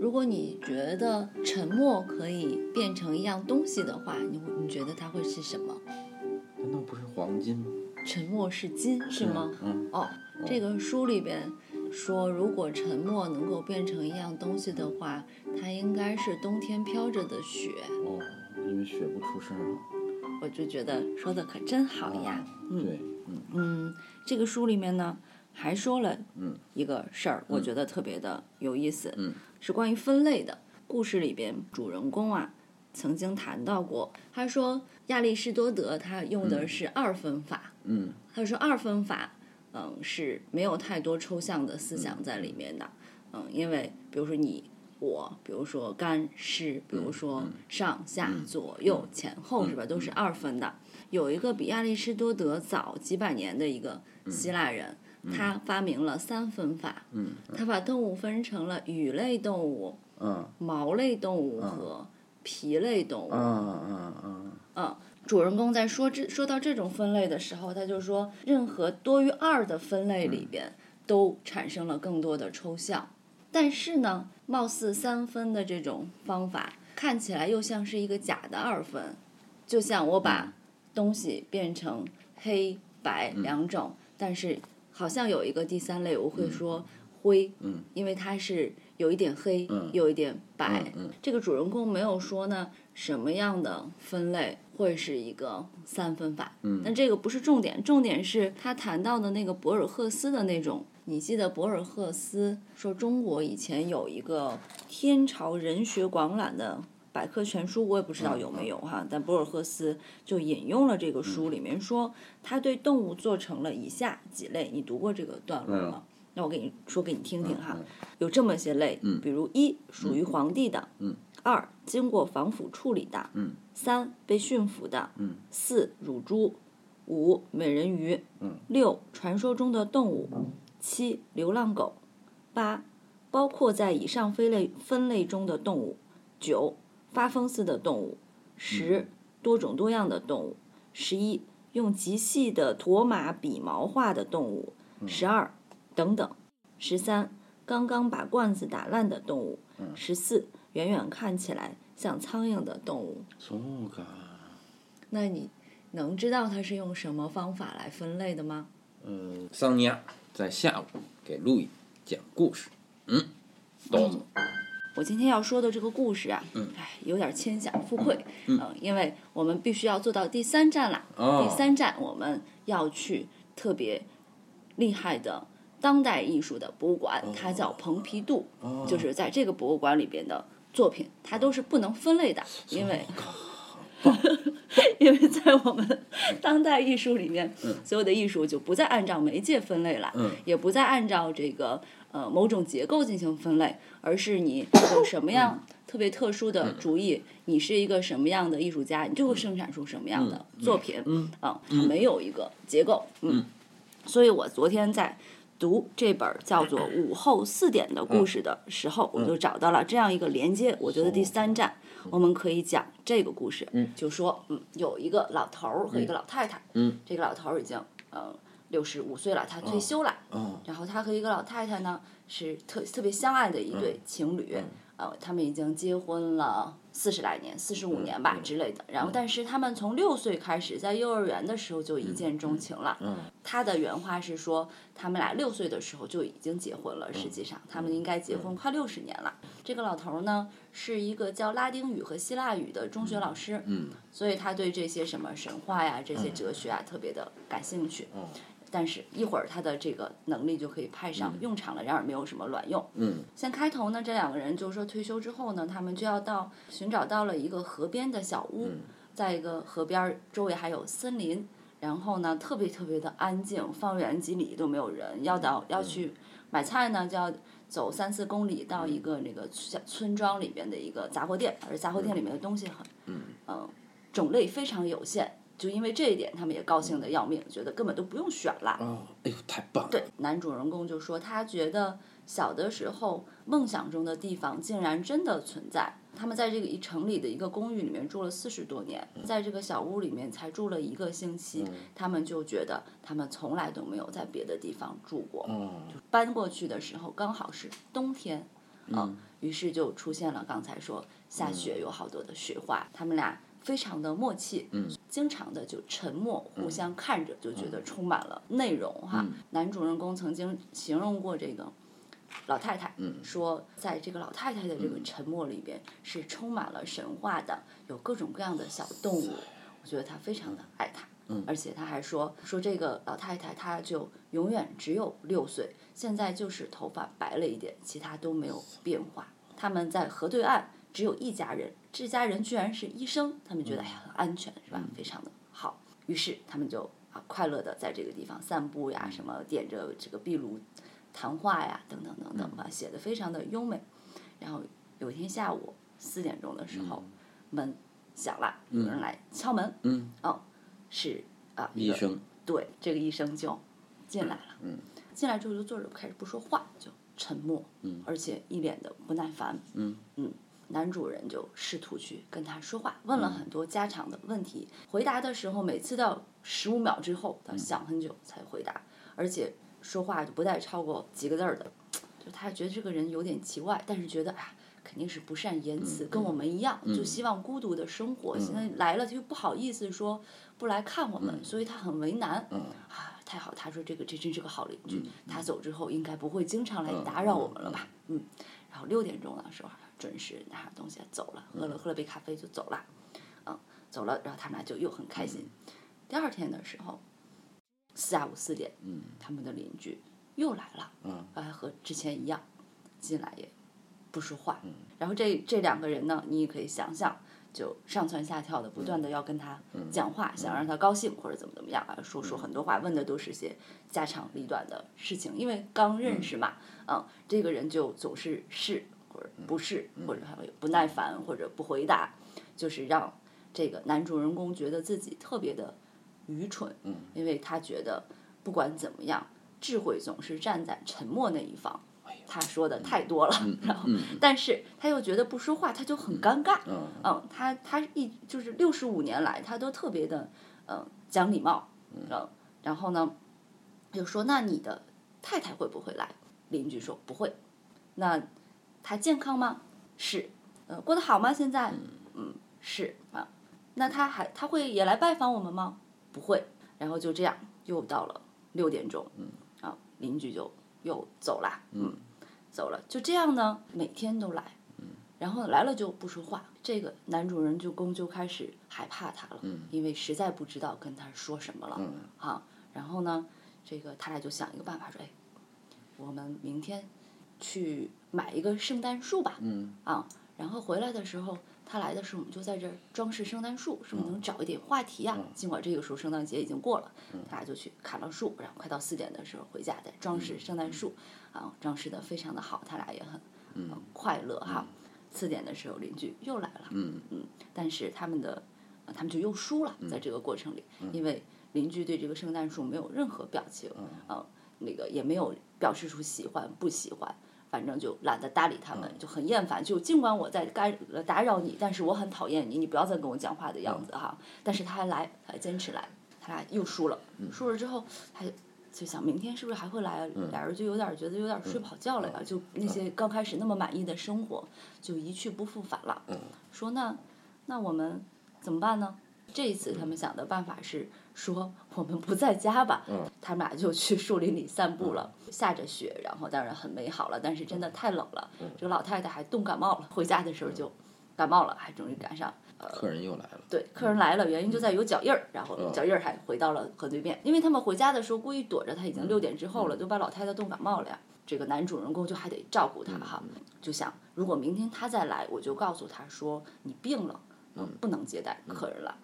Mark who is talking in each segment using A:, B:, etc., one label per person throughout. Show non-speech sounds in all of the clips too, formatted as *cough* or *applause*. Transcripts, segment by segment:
A: 如果你觉得沉默可以变成一样东西的话，你会你觉得它会是什么？
B: 难道不是黄金吗？
A: 沉默是金，是吗？
B: 嗯，
A: 哦，这个书里边说，如果沉默能够变成一样东西的话，它应该是冬天飘着的雪。
B: 哦，因为雪不出声啊。
A: 我就觉得说的可真好呀。嗯
B: 对，嗯
A: 嗯，这个书里面呢还说了
B: 嗯
A: 一个事儿，我觉得特别的有意思，
B: 嗯
A: 是关于分类的。故事里边主人公啊曾经谈到过，他说亚里士多德他用的是二分法，
B: 嗯
A: 他说二分法，嗯，是没有太多抽象的思想在里面的，嗯，因为比如说你我，比如说干湿，比如说上下左右前后，是吧？都是二分的。有一个比亚里士多德早几百年的一个希腊人，他发明了三分法，
B: 嗯
A: 他把动物分成了羽类动物、
B: 嗯。
A: 毛类动物和皮类动物。
B: 嗯嗯嗯。
A: 嗯，主人公在说这说到这种分类的时候，他就说，任何多于二的分类里边，都产生了更多的抽象。但是呢，貌似三分的这种方法，看起来又像是一个假的二分，就像我把东西变成黑白两种，但是好像有一个第三类，我会说灰，
B: 嗯
A: 因为它是有一点黑，
B: 嗯
A: 有一点白。
B: 嗯
A: 这个主人公没有说呢什么样的分类会是一个三分法，
B: 嗯
A: 但这个不是重点，重点是他谈到的那个博尔赫斯的那种。你记得博尔赫斯说中国以前有一个天朝人学广览的百科全书，我也不知道有没有哈，但博尔赫斯就引用了这个书里面说，他对动物做成了以下几类。你读过这个段落吗？那我给你说给你听听哈，有这么些类，比如一属于皇帝的，
B: 嗯。
A: 二经过防腐处理的，
B: 嗯。
A: 三被驯服的，
B: 嗯。
A: 四乳猪，五美人鱼，
B: 嗯。
A: 六传说中的动物，七流浪狗，八包括在以上分类分类中的动物，九发疯似的动物，十多种多样的动物，十一用极细的驼马笔毛画的动物，十二等等，十三刚刚把罐子打烂的动物，十四远远看起来像苍蝇的动物。
B: そうか。
A: 那你能知道它是用什么方法来分类的吗？
B: 嗯，桑尼亚在下午给路易讲故事。嗯，豆子。
A: 我今天要说的这个故事啊，
B: 嗯
A: 哎，有点牵强附会，嗯、因为我们必须要做到第三站啦。
B: 哦
A: 第三站我们要去特别厉害的当代艺术的博物馆，它叫蓬皮杜，
B: 哦
A: 就是在这个博物馆里边的作品，它都是不能分类的，因为。*laughs* 因为在我们当代艺术里面，所有的艺术就不再按照媒介分类了，
B: 嗯
A: 也不再按照这个呃某种结构进行分类，而是你有什么样特别特殊的主意，你是一个什么样的艺术家，你就会生产出什么样的作品，
B: 嗯。
A: 啊，没有一个结构，嗯，所以我昨天在。读这本叫做《午后四点的故事》的时候，我就找到了这样一个连接。我觉得第三站我们可以讲这个故事，就说嗯，有一个老头儿和一个老太太，
B: 嗯。
A: 这个老头儿已经呃六十五岁了，他退休了，
B: 哦
A: 然后他和一个老太太呢是特特别相爱的一对情侣，呃，他们已经结婚了四十来年，四十五年吧、之类的。然后，但是他们从六岁开始，在幼儿园的时候就一见钟情了。
B: 嗯
A: 他的原话是说，他们俩六岁的时候就已经结婚了。实际上，他们应该结婚快六十年了。这个老头儿呢，是一个教拉丁语和希腊语的中学老师，
B: 嗯
A: 所以他对这些什么神话呀、这些哲学啊特别的感兴趣。
B: 哦
A: 但是，一会儿他的这个能力就可以派上用场了，然而没有什么卵用。
B: 嗯
A: 先开头呢，这两个人就说退休之后呢，他们就要到寻找到了一个河边的小屋，在一个河边儿周围还有森林，然后呢特别特别的安静，方圆几里都没有人。要到要去买菜呢，就要走三四公里到一个那个小村庄里边的一个杂货店，而杂货店里面的东西很嗯、种类非常有限。就因为这一点，他们也高兴的要命，觉得根本都不用选了。
B: 哦，哎呦，太棒了！
A: 对，男主人公就说他觉得小的时候梦想中的地方竟然真的存在。他们在这个一城里的一个公寓里面住了四十多年，在这个小屋里面才住了一个星期，他们就觉得他们从来都没有在别的地方住过。
B: 哦，
A: 搬过去的时候刚好是冬天，嗯，于是就出现了刚才说下雪有好多的雪花，他们俩非常的默契，
B: 嗯，
A: 经常的就沉默，互相看着就觉得充满了内容哈。男主人公曾经形容过这个。老太太说，在这个老太太的这个沉默里边，是充满了神话的，有各种各样的小动物。我觉得他非常的爱她，而且他还说说这个老太太，她就永远只有六岁，现在就是头发白了一点，其他都没有变化。他们在河对岸只有一家人，这家人居然是医生，他们觉得哎呀很安全是吧？非常的好，于是他们就啊快乐的在这个地方散步呀，什么点着这个壁炉。谈话呀，等等等等吧，写的非常的优美。然后有一天下午四点钟的时候，门响了，有人来敲门。
B: 嗯。
A: 哦，是啊，
B: 医生。
A: 对，这个医生就进来了。嗯。进来之后就坐着开始不说话，就沉默。嗯。而且一脸的不耐烦。
B: 嗯。
A: 嗯，男主人就试图去跟他说话，问了很多家常的问题。回答的时候，每次到十五秒之后，他想很久才回答，而且。说话就不带超过几个字儿的，就他觉得这个人有点奇怪，但是觉得哎，肯定是不善言辞，跟我们一样，就希望孤独的生活。现在来了，他又不好意思说不来看我们，所以他很为难。啊，太好，他说这个这真是个好邻居，他走之后应该不会经常来打扰我们了吧？嗯，然后六点钟的时候准时拿着东西走了，喝了喝了杯咖啡就走了，嗯，走了，然后他们俩就又很开心。第二天的时候。下午四点，他们的邻居又来了，嗯。和之前一样，进来也不说话。然后这这两个人呢，你也可以想想，就上蹿下跳的，不断的要跟他讲话，想让他高兴或者怎么怎么样啊，说说很多话，问的都是些家长里短的事情，因为刚认识嘛，嗯，这个人就总是是或者不是，或者还有不耐烦或者不回答，就是让这个男主人公觉得自己特别的。愚蠢，因为他觉得不管怎么样，智慧总是站在沉默那一方。他说的太多了，然后，但是他又觉得不说话他就很尴尬。嗯，他他一就是六十五年来，他都特别的嗯讲礼貌。嗯，然后呢，就说那你的太太会不会来？邻居说不会。那他健康吗？是。呃，过得好吗？现在？嗯，是啊。那他还他会也来拜访我们吗？不会，然后就这样，又到了六点钟，嗯啊，邻居就又走了，嗯，走了，就这样呢，每天都来，嗯然后来了就不说话，这个男主人就公就开始害怕他了，嗯因为实在不知道跟他说什么了，嗯啊，然后呢，这个他俩就想一个办法说，哎，我们明天去买一个圣诞树吧，嗯。啊，然后回来的时候。他来的时候，我们就在这儿装饰圣诞树，是不是能找一点话题呀？尽管这个时候圣诞节已经过了，他俩就去砍了树，然后快到四点的时候回家再装饰圣诞树，啊，装饰的非常的好，他俩也很快乐哈。四点的时候邻居又来了，嗯。嗯，但是他们的他们就又输了，在这个过程里，因为邻居对这个圣诞树没有任何表情，啊，那个也没有表示出喜欢不喜欢。反正就懒得搭理他们，就很厌烦。就尽管我在干打扰你，但是我很讨厌你，你不要再跟我讲话的样子哈。但是他还来，还坚持来，他俩又输了。输了之后，他就想明天是不是还会来啊？俩人就有点觉得有点睡不好觉了呀。就那些刚开始那么满意的生活，就一去不复返了。说那那我们怎么办呢？这一次他们想的办法是说我们不在家吧，他们俩就去树林里散步了。下着雪，然后当然很美好了，但是真的太冷了。这个老太太还冻感冒了，回家的时候就感冒了，还终于赶上。呃，
B: 客人又来了。
A: 对，客人来了，原因就在有脚印儿，然后脚印儿还回到了河对面。因为他们回家的时候故意躲着他，已经六点之后了，就把老太太冻感冒了呀。这个男主人公就还得照顾她哈，就想如果明天他再来，我就告诉他说你病了，嗯，不能接待客人了。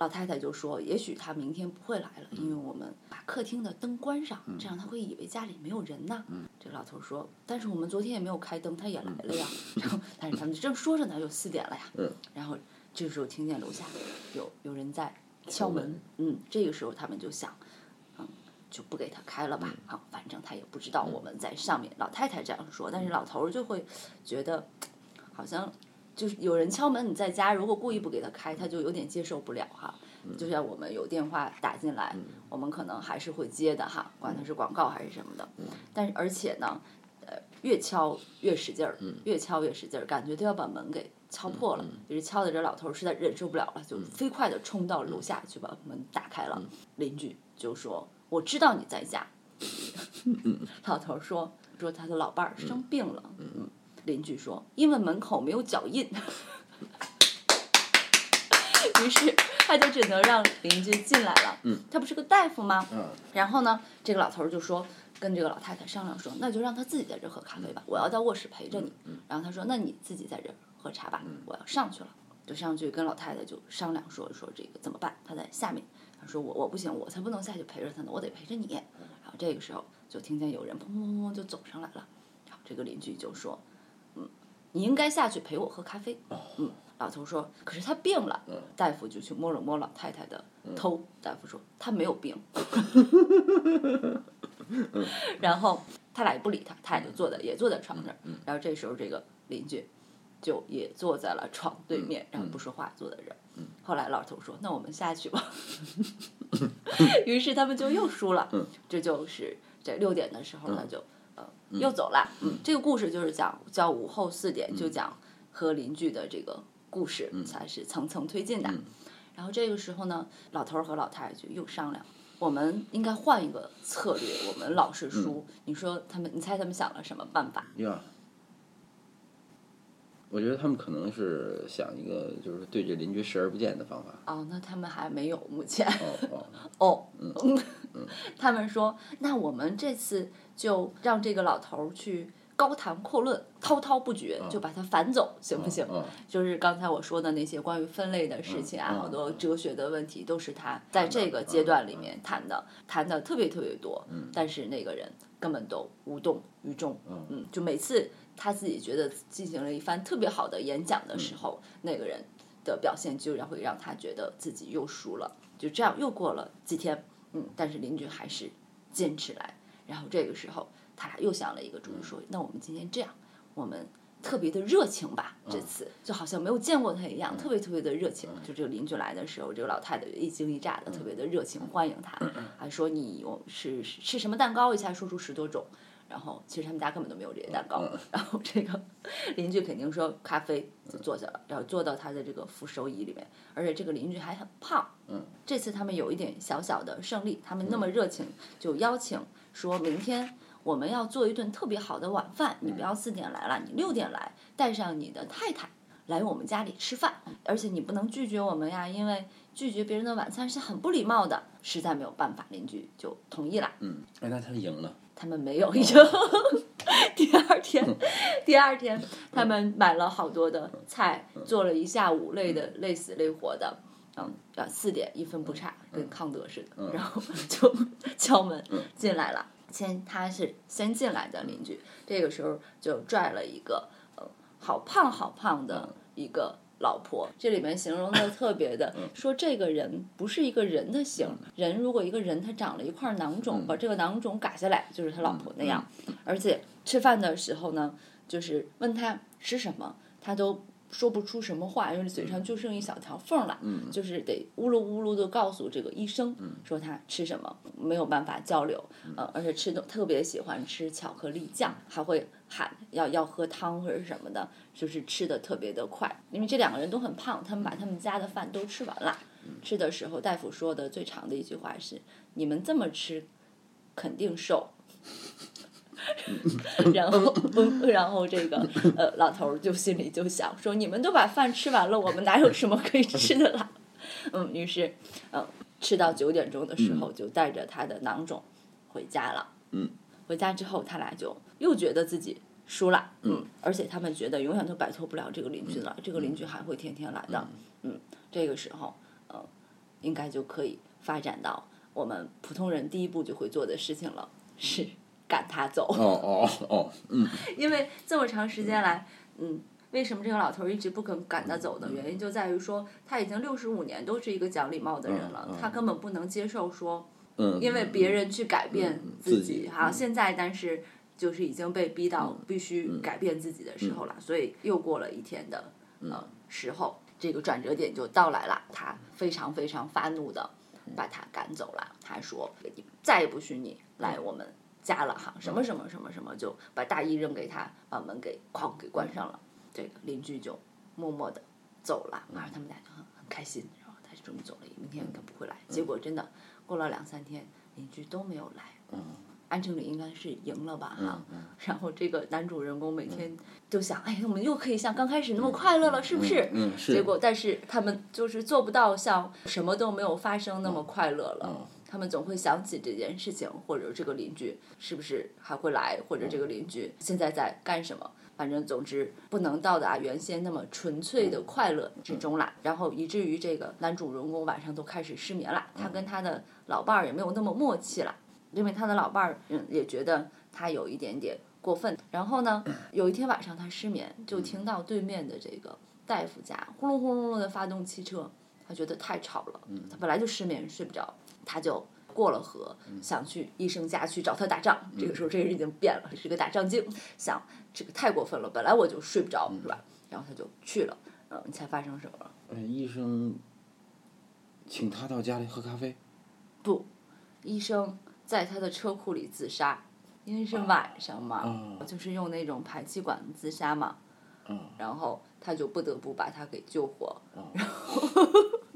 A: 老太太就说：“也许他明天不会来了，因为我们把客厅的灯关上，这样他会以为家里没有人呢。”这个老头说：“但是我们昨天也没有开灯，他也来了呀。”然后，但是他们正说着呢，就四点了呀。然后这个时候听见楼下有有人在敲门。嗯，这个时候他们就想，嗯，就不给他开了吧。啊，反正他也不知道我们在上面。老太太这样说，但是老头就会觉得好像。就是有人敲门，你在家，如果故意不给他开，他就有点接受不了哈。就像我们有电话打进来，我们可能还是会接的哈，管它是广告还是什么的。但是而且呢，呃，越敲越使劲儿，越敲越使劲儿，感觉都要把门给敲破了。就是敲的这老头儿实在忍受不了了，就飞快的冲到楼下去把门打开了。邻居就说：“我知道你在家。” *laughs* 老头儿说：“说他的老伴儿生病了。”嗯，邻居说：“因为门口没有脚印。*laughs* ”于是他就只能让邻居进来了。
B: 嗯，
A: 他不是个大夫吗？
B: 嗯，
A: 然后呢，这个老头儿就说，跟这个老太太商量说，那就让他自己在这儿喝咖啡吧，我要在卧室陪着你。嗯然后他说，那你自己在这儿喝茶吧，我要上去了。就上去跟老太太就商量说说这个怎么办？他在下面，他说我我不行，我才不能下去陪着他呢，我得陪着你。然后这个时候就听见有人砰砰砰砰就走上来了，然后这个邻居就说，嗯，你应该下去陪我喝咖啡。嗯，老头说，可是他病了。大夫就去摸了摸老太太的头，大夫说他没有病。*laughs* 然后他俩也不理他，他俩就坐在也坐在床上。然后这时候这个邻居就也坐在了床对面，然后不说话，坐在这儿。后来老头说：“那我们下去吧。*laughs* ”于是他们就又输了。这就是这六点的时候，他就呃又走了。嗯，这个故事就是讲叫午后四点，就讲和邻居的这个故事，才是层层推进的。然后这个时候呢，老头儿和老太太就又商量，我们应该换一个策略。我们老是输，你说他们，你猜他们想了什么办法？
B: 呀，我觉得他们可能是想一个就是对这邻居视而不见的方法。
A: 哦，那他们还没有目前。
B: 哦哦，
A: 哦，*laughs* *laughs* 他们说，那我们这次就让这个老头儿去高谈阔论，滔滔不绝，就把他反走，行不行？
B: 嗯
A: 就是刚才我说的那些关于分类的事情啊，
B: 嗯
A: 好多哲学的问题，都是他在这个阶段里面谈的，谈的特别特别多。但是那个人根本都无动于衷。嗯，就每次他自己觉得进行了一番特别好的演讲的时候，那个人的表现就然会让他觉得自己又输了。就这样又过了几天，嗯，但是邻居还是坚持来。然后这个时候，他俩又想了一个主意，说：“那我们今天这样，我们特别的热情吧，这次就好像没有见过他一样，特别特别的热情。就这个邻居来的时候，这个老太太一惊一乍的，特别的热情欢迎他，还说你我是是吃什么蛋糕，一下说出十多种。然后其实他们家根本都没有这些蛋糕，*laughs* 然后这个 *laughs* 邻居肯定说咖啡就坐下了，然后坐到他的这个扶手椅里面，而且这个邻居还很胖。
B: 嗯，
A: 这次他们有一点小小的胜利，他们那么热情，就邀请说明天我们要做一顿特别好的晚饭，你不要四点来了，你六点来，带上你的太太来我们家里吃饭，而且你不能拒绝我们呀，因为拒绝别人的晚餐是很不礼貌的。实在没有办法，邻居就同意了。
B: 嗯，哎，那他赢了。
A: 他们没有赢。第二天，*laughs* 第二天他们买了好多的菜，做了一下午，累的累死累活的。嗯，啊，四点一分不差，跟康德似的，然后就 *laughs* 敲门进来了。先他是先进来的邻居，这个时候就拽了一个呃好胖好胖的一个老婆。这里面形容的特别的，说这个人不是一个人的形，人如果一个人他长了一块囊肿，把这个囊肿割下来，就是他老婆那样。而且吃饭的时候呢，就是问他吃什么，他都。说不出什么话，因为嘴上就剩一小条缝了，就是得呜噜呜噜的告诉这个医生，说他吃什么，没有办法交流，呃，而且吃的特别喜欢吃巧克力酱，还会喊要要喝汤或者什么的，就是吃的特别的快。因为这两个人都很胖，他们把他们家的饭都吃完了，吃的时候大夫说的最长的一句话是：“你们这么吃，肯定瘦。” *laughs* 然后，*laughs* 然后这个呃，老头儿就心里就想说：“你们都把饭吃完了，我们哪有什么可以吃的了？”嗯，于是，嗯，吃到九点钟的时候，就带着他的囊肿回家了。
B: 嗯，
A: 回家之后，他俩就又觉得自己输了。嗯，而且他们觉得永远都摆脱不了这个邻居了，这个邻居还会天天来的。嗯，这个时候，呃，应该就可以发展到我们普通人第一步就会做的事情了，是。赶他走。
B: 哦哦哦，嗯，*laughs*
A: 因为这么长时间来，嗯，为什么这个老头儿一直不肯赶他走呢？原因就在于说他已经六十五年都是一个讲礼貌的人了，他根本不能接受说，
B: 嗯，
A: 因为别人去改变自
B: 己
A: 哈，现在但是就是已经被逼到必须改变自己的时候了，所以又过了一天的呃时候，这个转折点就到来了，他非常非常发怒的把他赶走了，他说再也不许你来我们。加了哈，什么什么什么什么，就把大衣扔给他，把门给哐给关上了。这个邻居就默默的走了，然后他们俩就很很开心，然后他就这么走了，明天应该不会来。结果真的过了两三天，邻居都没有来。嗯安城里应该是赢了吧哈，然后这个男主人公每天就想，哎，我们又可以像刚开始那么快乐了，是不是？
B: 嗯是
A: 结果，但是他们就是做不到像什么都没有发生那么快乐了。他们总会想起这件事情，或者这个邻居是不是还会来，或者这个邻居现在在干什么。反正总之不能到达原先那么纯粹的快乐之中啦，然后以至于这个男主人公晚上都开始失眠了，他跟他的老伴儿也没有那么默契了。因为他的老伴儿嗯也觉得他有一点点过分。然后呢，*clears throat* 有一天晚上他失眠，就听到对面的这个大夫家轰隆轰隆隆的发动汽车，他觉得太吵了。他本来就失眠睡不着，他就过了河，想去医生家去找他打仗。这个时候这个人已经变了，是个打仗精，想这个太过分了，本来我就睡不着是吧？然后他就去了。嗯，你猜发生什么了？
B: 嗯，医生请他到家里喝咖啡。
A: 不，医生在他的车库里自杀，因为是晚上嘛，
B: 哦
A: 就是用那种排气管自杀嘛，
B: 嗯
A: 然后他就不得不把他给救活，
B: 哦 *laughs*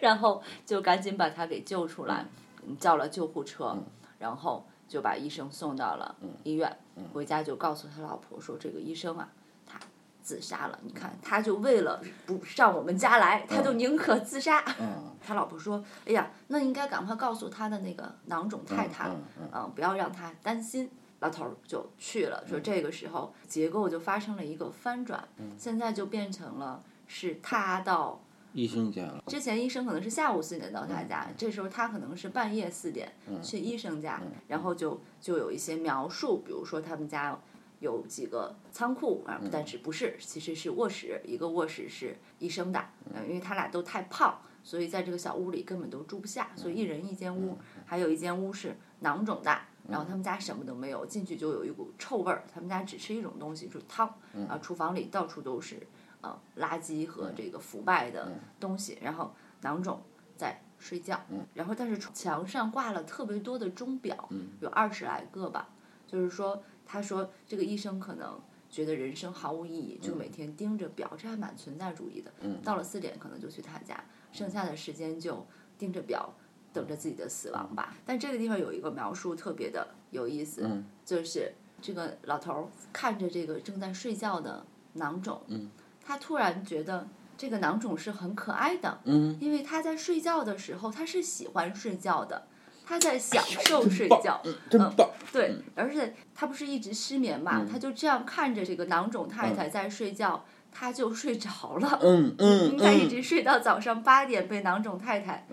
A: 然后就赶紧把他给救出来，嗯叫了救护车，然后就把医生送到了医院，回家就告诉他老婆说这个医生啊，他自杀了，你看他就为了不上我们家来，他就宁可自杀。
B: 嗯
A: 他老婆说：“哎呀，那应该赶快告诉他的那个囊肿太太，
B: 嗯
A: 不要让他担心。”老头儿就去了，说这个时候结构就发生了一个翻转，现在就变成了是他到
B: 医生家了。
A: 之前医生可能是下午四点到他家，这时候他可能是半夜四点去医生家，然后就就有一些描述，比如说他们家有几个仓库啊，但是不是，其实是卧室，一个卧室是医生的，嗯，因为他俩都太胖，所以在这个小屋里根本都住不下，所以一人一间屋，还有一间屋是囊肿的。然后他们家什么都没有，进去就有一股臭味儿。他们家只吃一种东西，就是汤。啊，厨房里到处都是呃垃圾和这个腐败的东西。然后囊肿在睡觉，然后但是墙上挂了特别多的钟表，有二十来个吧。就是说，他说这个医生可能觉得人生毫无意义，就每天盯着表，这还蛮存在主义的。到了四点可能就去他家，剩下的时间就盯着表。等着自己的死亡吧。但这个地方有一个描述特别的有意思，就是这个老头儿看着这个正在睡觉的囊肿，他突然觉得这个囊肿是很可爱的，因为他在睡觉的时候他是喜欢睡觉的，他在享受睡觉，
B: 嗯，真棒。
A: 对，而且他不是一直失眠嘛，
B: 嗯
A: 他就这样看着这个囊肿太太在睡觉，他就睡着了。
B: 嗯嗯
A: 他一
B: 嗯
A: 直睡到早上八点，被囊肿太太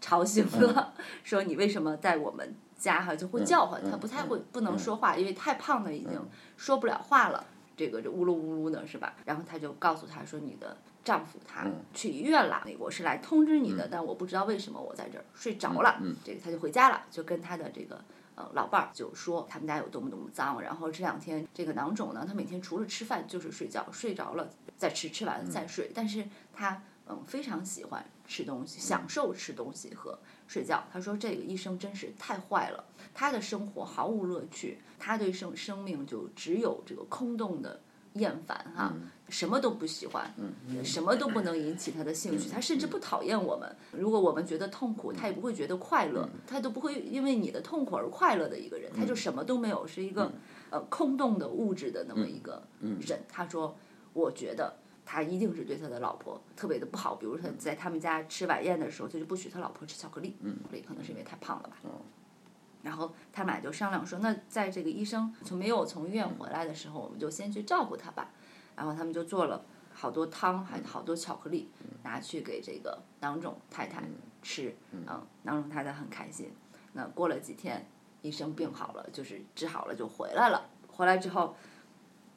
A: 吵醒了，*laughs* 说你为什么在我们家哈就会叫唤，他不太会不能说话，因为太胖了，已经说不了话了。这个这呜噜呜噜的是吧？然后他就告诉他说：“你的丈夫他去医院了，我是来通知你的，但我不知道为什么我在这儿睡着了。这个他就回家了，就跟他的这个呃老伴儿就说他们家有多么多么脏。然后这两天这个囊肿呢，他每天除了吃饭就是睡觉，睡着了再吃，吃完了再睡。但是他嗯非常喜欢吃东西，享受吃东西和睡觉。他说这个医生真是太坏了，他的生活毫无乐趣，他对生生命就只有这个空洞的厌烦哈、什么都不喜欢，什么都不能引起他的兴趣，他甚至不讨厌我们。如果我们觉得痛苦，他也不会觉得快乐，他都不会因为你的痛苦而快乐的一个人，他就什么都没有，是一个呃空洞的物质的那么一个人。他说，我觉得。他一定是对他的老婆特别的不好，比如他在他们家吃晚宴的时候，他就不许他老婆吃巧克力，可能是因为太胖了吧。然后他们俩就商量说，那在这个医生从没有从医院回来的时候，我们就先去照顾他吧。然后他们就做了好多汤，还好多巧克力，拿去给这个囊肿太太吃。嗯，囊肿太太很开心。那过了几天，医生病好了，就是治好了就回来了。回来之后，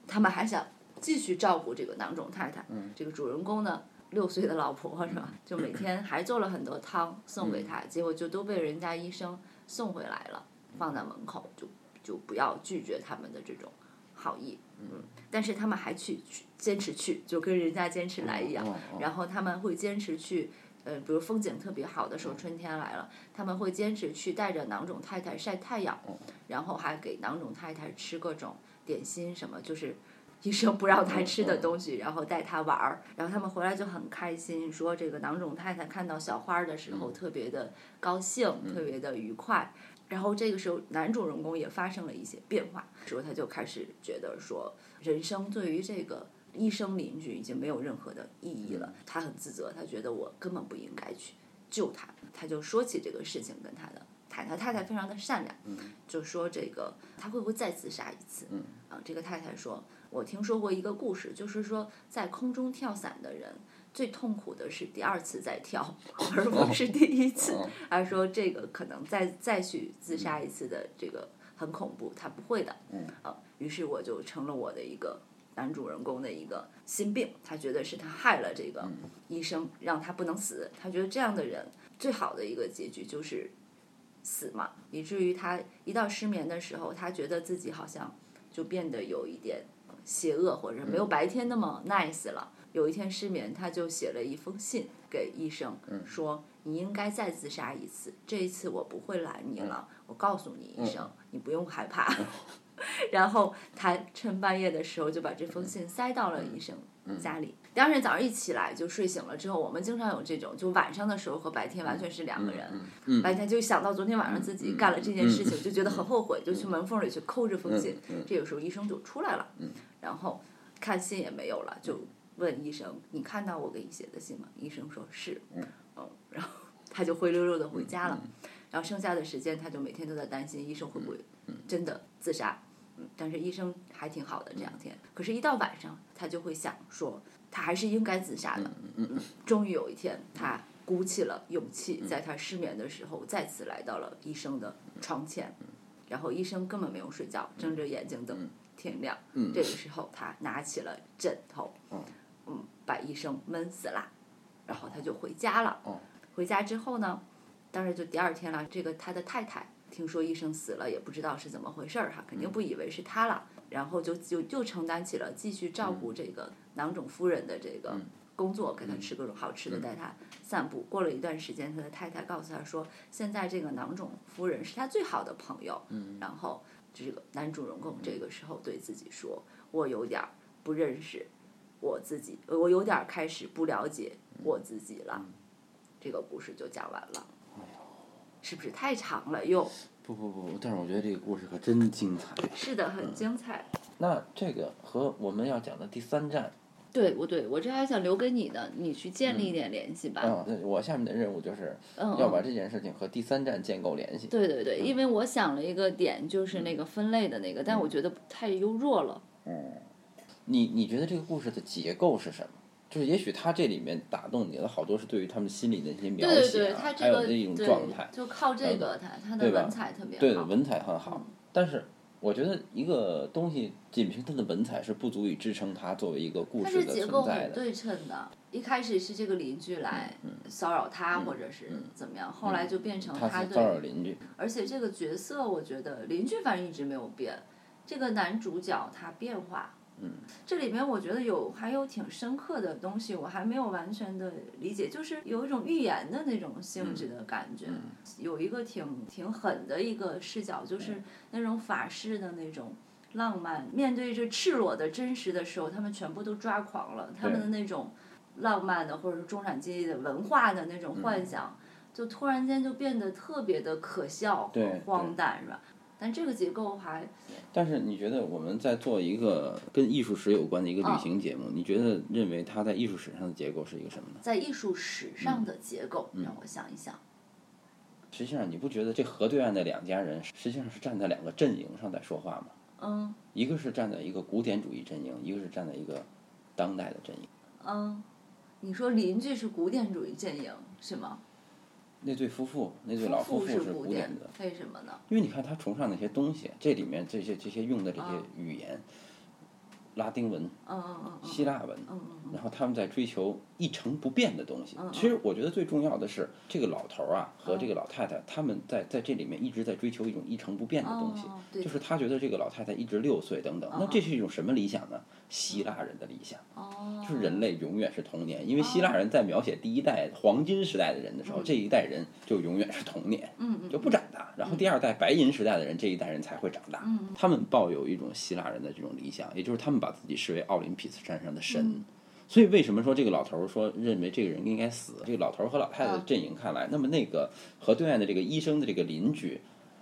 A: 他们还想继续照顾这个囊肿太太。这个主人公呢，六岁的老婆是吧？就每天还做了很多汤送给他，结果就都被人家医生送回来了，放在门口，就就不要拒绝他们的这种好意。嗯，但是他们还去去坚持去，就跟人家坚持来一样。然后他们会坚持去呃，比如风景特别好的时候，春天来了，他们会坚持去带着囊肿太太晒太阳，然后还给囊肿太太吃各种点心什么，就是医生不让他吃的东西，然后带他玩儿，然后他们回来就很开心，说这个囊肿太太看到小花儿的时候特别的高兴，特别的愉快。然后这个时候，男主人公也发生了一些变化，说他就开始觉得说，人生对于这个医生邻居已经没有任何的意义了。他很自责，他觉得我根本不应该去救他。他就说起这个事情跟他的太太，太太非常的善良，就说这个他会不会再自杀一次？啊，这个太太说，我听说过一个故事，就是说在空中跳伞的人。最痛苦的是第二次再跳，而不是第一次。他说这个可能再再去自杀一次的这个很恐怖，他不会的。啊，于是我就成了我的一个男主人公的一个心病。他觉得是他害了这个医生，让他不能死。他觉得这样的人最好的一个结局就是死嘛，以至于他一到失眠的时候，他觉得自己好像就变得有一点邪恶，或者没有白天那么 nice 了。有一天失眠，他就写了一封信给医生，说你应该再自杀一次，这一次我不会拦你了。我告诉你，医生，你不用害怕。*laughs* 然后他趁半夜的时候就把这封信塞到了医生家里。第二天早上一起来就睡醒了之后，我们经常有这种，就晚上的时候和白天完全是两个人。白天就想到昨天晚上自己干了这件事情，就觉得很后悔，就去门缝里去抠这封信。这个时候医生就出来了，然后看信也没有了，就。问医生：“你看到我给你写的信吗？”医生说是，嗯，然后他就灰溜溜的回家了。然后剩下的时间，他就每天都在担心医生会不会真的自杀。嗯，但是医生还挺好的这两天。可是，一到晚上，他就会想说，他还是应该自杀的。嗯嗯。终于有一天，他鼓起了勇气，在他失眠的时候，再次来到了医生的床前。然后医生根本没有睡觉，睁着眼睛等天亮。嗯。这个时候，他拿起了枕头。嗯。嗯，把医生闷死了，然后他就回家了。回家之后呢，当然就第二天了。这个他的太太听说医生死了，也不知道是怎么回事儿哈，肯定不以为是他了。然后就就就承担起了继续照顾这个囊肿夫人的这个工作，给他吃各种好吃的，带他散步。过了一段时间，他的太太告诉他说，现在这个囊肿夫人是他最好的朋友。然后这个男主人公这个时候对自己说：“我有点不认识。”我自己，我有点开始不了解我自己了，这个故事就讲完了。是不是太长了又？
B: 不不不，但是我觉得这个故事可真精彩。
A: 是的，很精彩。
B: 那这个和我们要讲的第三站。
A: 对，我对我这还想留给你的，你去建立一点联系吧。
B: 嗯，我下面的任务就是要把这件事情和第三站建构联系。
A: 对对对，因为我想了一个点，就是那个分类的那个，但我觉得太优弱了。
B: 嗯。你你觉得这个故事的结构是什么？就是也许他这里面打动你的好多是对于他们心里的一些描写啊，还有那种状态，
A: 就靠这个他他的文采特别好，
B: 对文采很好。但是我觉得一个东西仅凭它的文采是不足以支撑它作为一个故事的存在的。
A: 对称的，一开始是这个邻居来骚扰他，或者是怎么样，后来就变成他
B: 骚扰邻居。
A: 而且这个角色，我觉得邻居反正一直没有变，这个男主角他变化。
B: 嗯，
A: 这里面我觉得有还有挺深刻的东西，我还没有完全的理解，就是有一种预言的那种性质的感觉，有一个挺挺狠的一个视角，就是那种法式的那种浪漫，面对着赤裸的真实的时候，他们全部都抓狂了，他们的那种浪漫的或者是中产阶级的文化的那种幻想，就突然间就变得特别的可笑和荒诞，是吧？但这个结构还，
B: 但是你觉得我们在做一个跟艺术史有关的一个旅行节目，你觉得认为它在艺术史上的结构是一个什么呢？
A: 在艺术史上的结构，让我想一想。
B: 实际上，你不觉得这河对岸的两家人实际上是站在两个阵营上在说话吗？
A: 嗯。
B: 一个是站在一个古典主义阵营，一个是站在一个当代的阵营。
A: 嗯，你说邻居是古典主义阵营是吗？
B: 那对夫妇，那对老夫妇
A: 是
B: 古典的，
A: 为什么呢？
B: 因为你看他崇尚那些东西，这里面这些这些用的这些语言，拉丁文、
A: 嗯嗯嗯
B: 希腊文，
A: 嗯嗯
B: 然后他们在追求一成不变的东西。
A: 嗯
B: 其实我觉得最重要的是，这个老头儿啊和这个老太太，他们在在这里面一直在追求一种一成不变的东西
A: 哦，对
B: 就是他觉得这个老太太一直六岁等等。那这是一种什么理想呢？希腊人的理想。
A: 哦，
B: 就是人类永远是童年，因为希腊人在描写第一代黄金时代的人的时候，这一代人就永远是童年，
A: 嗯嗯
B: 就不长大。然后第二代白银时代的人，这一代人才会长大。
A: 嗯
B: 他们抱有一种希腊人的这种理想，也就是他们把自己视为奥林匹斯山上的神。
A: 嗯
B: 所以为什么说这个老头儿说认为这个人应该死？这个老头儿和老太太的
A: 嗯
B: 阵营看来，那么那个河对岸的这个医生的这个邻居，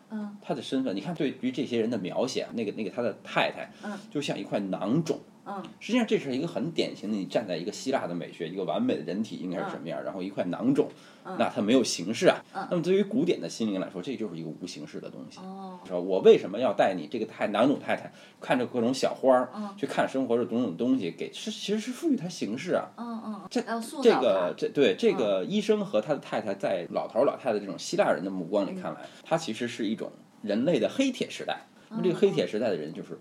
A: 嗯
B: 他的身份，你看对于这些人的描写，那个那个他的太太，
A: 嗯
B: 就像一块囊肿。
A: 嗯。
B: 实际上，这是一个很典型的，你站在一个希腊的美学，一个完美的人体应该是什么样，然后一块囊肿，那它没有形式啊。那么对于古典的心灵来说，这就是一个无形式的东西。
A: 哦。
B: 说我为什么要带你这个太囊肿太太看着各种小花儿，
A: 嗯。
B: 去看生活的种种东西，给是其实是赋予它形式啊。
A: 嗯嗯，
B: 这这个这对这个医生和他的太太，在老头儿老太太这种希腊人的目光里看来，他其实是一种人类的黑铁时代。那么这个黑铁时代的人就是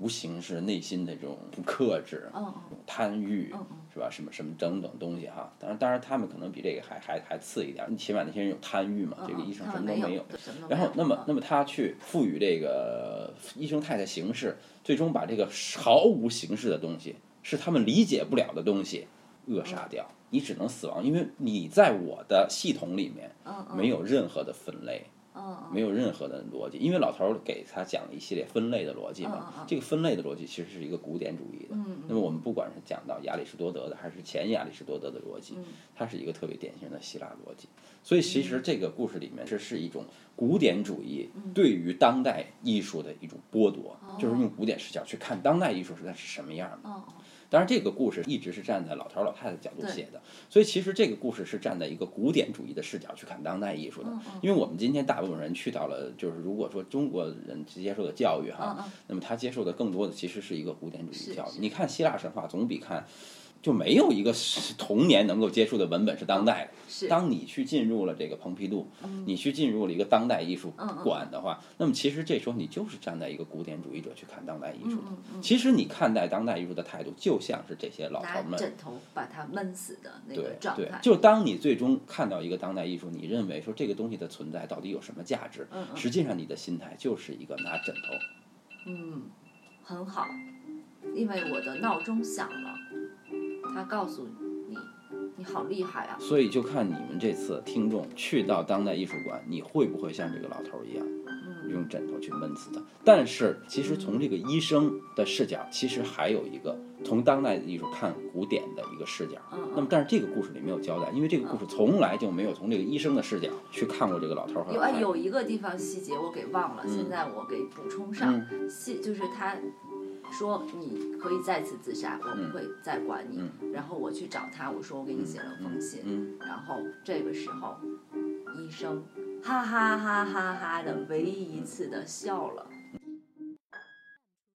B: 无形式、内心的这种不克制、
A: 嗯
B: 贪欲是吧？什么什么等等东西哈。当然，当然他们可能比这个还还还次一点儿。起码那些人有贪欲嘛，这个医生什么都没有。然后那么那么他去赋予这个医生太太形式，最终把这个毫无形式的东西，是他们理解不了的东西，扼杀掉。你只能死亡，因为你在我的系统里面没有任何的分类。
A: 嗯
B: 没有任何的逻辑，因为老头儿给他讲了一系列分类的逻辑嘛。这个分类的逻辑其实是一个古典主义的。
A: 嗯
B: 那么我们不管是讲到亚里士多德的，还是前亚里士多德的逻辑，
A: 嗯
B: 它是一个特别典型的希腊逻辑。所以其实这个故事里面这是一种古典主义
A: 嗯
B: 对于当代艺术的一种剥夺，
A: 哦
B: 就是用古典视角去看当代艺术是它是什么样的。
A: 嗯
B: 当然，这个故事一直是站在老头儿老太太角度写的，所以其实这个故事是站在一个古典主义的视角去看当代艺术的。
A: 嗯
B: 因为我们今天大部分人去到了，就是如果说中国人接受的教育哈，那么他接受的更多的其实是一个古典主义教育。你看希腊神话总比看。就没有一个是童年能够接触的文本是当代的。
A: 是
B: 当你去进入了这个蓬皮杜，你去进入了一个当代艺术馆的话，那么其实这时候你就是站在一个古典主义者去看当代艺术的。
A: 嗯嗯
B: 其实你看待当代艺术的态度，就像是这些老头们
A: 枕头把它闷死的那个
B: 对对
A: 状态，，
B: 就当你最终看到一个当代艺术，你认为说这个东西的存在到底有什么价值？
A: 嗯嗯
B: 实际上你的心态就是一个拿枕头。
A: 嗯，很好，因为我的闹钟响了，它告诉你，你好厉害啊！
B: 所以就看你们这次听众去到当代艺术馆，你会不会像这个老头儿一样，
A: 嗯
B: 用枕头去闷死他？但是其实从这个医生的视角，其实还有一个从当代艺术看古典的一个视角。
A: 嗯
B: 那么，但是这个故事里没有交代，因为这个故事从来就没有从这个医生的视角去看过这个老头儿和
A: 有哎
B: 老太太。
A: 有一个地方细节我给忘了，现在我给补充上。
B: 嗯
A: 细就是他说你可以再次自杀，我不会再管你。然后我去找他，我说我给你写了封信。
B: 嗯
A: 然后这个时候，医生哈哈哈哈哈的唯一一次的笑了。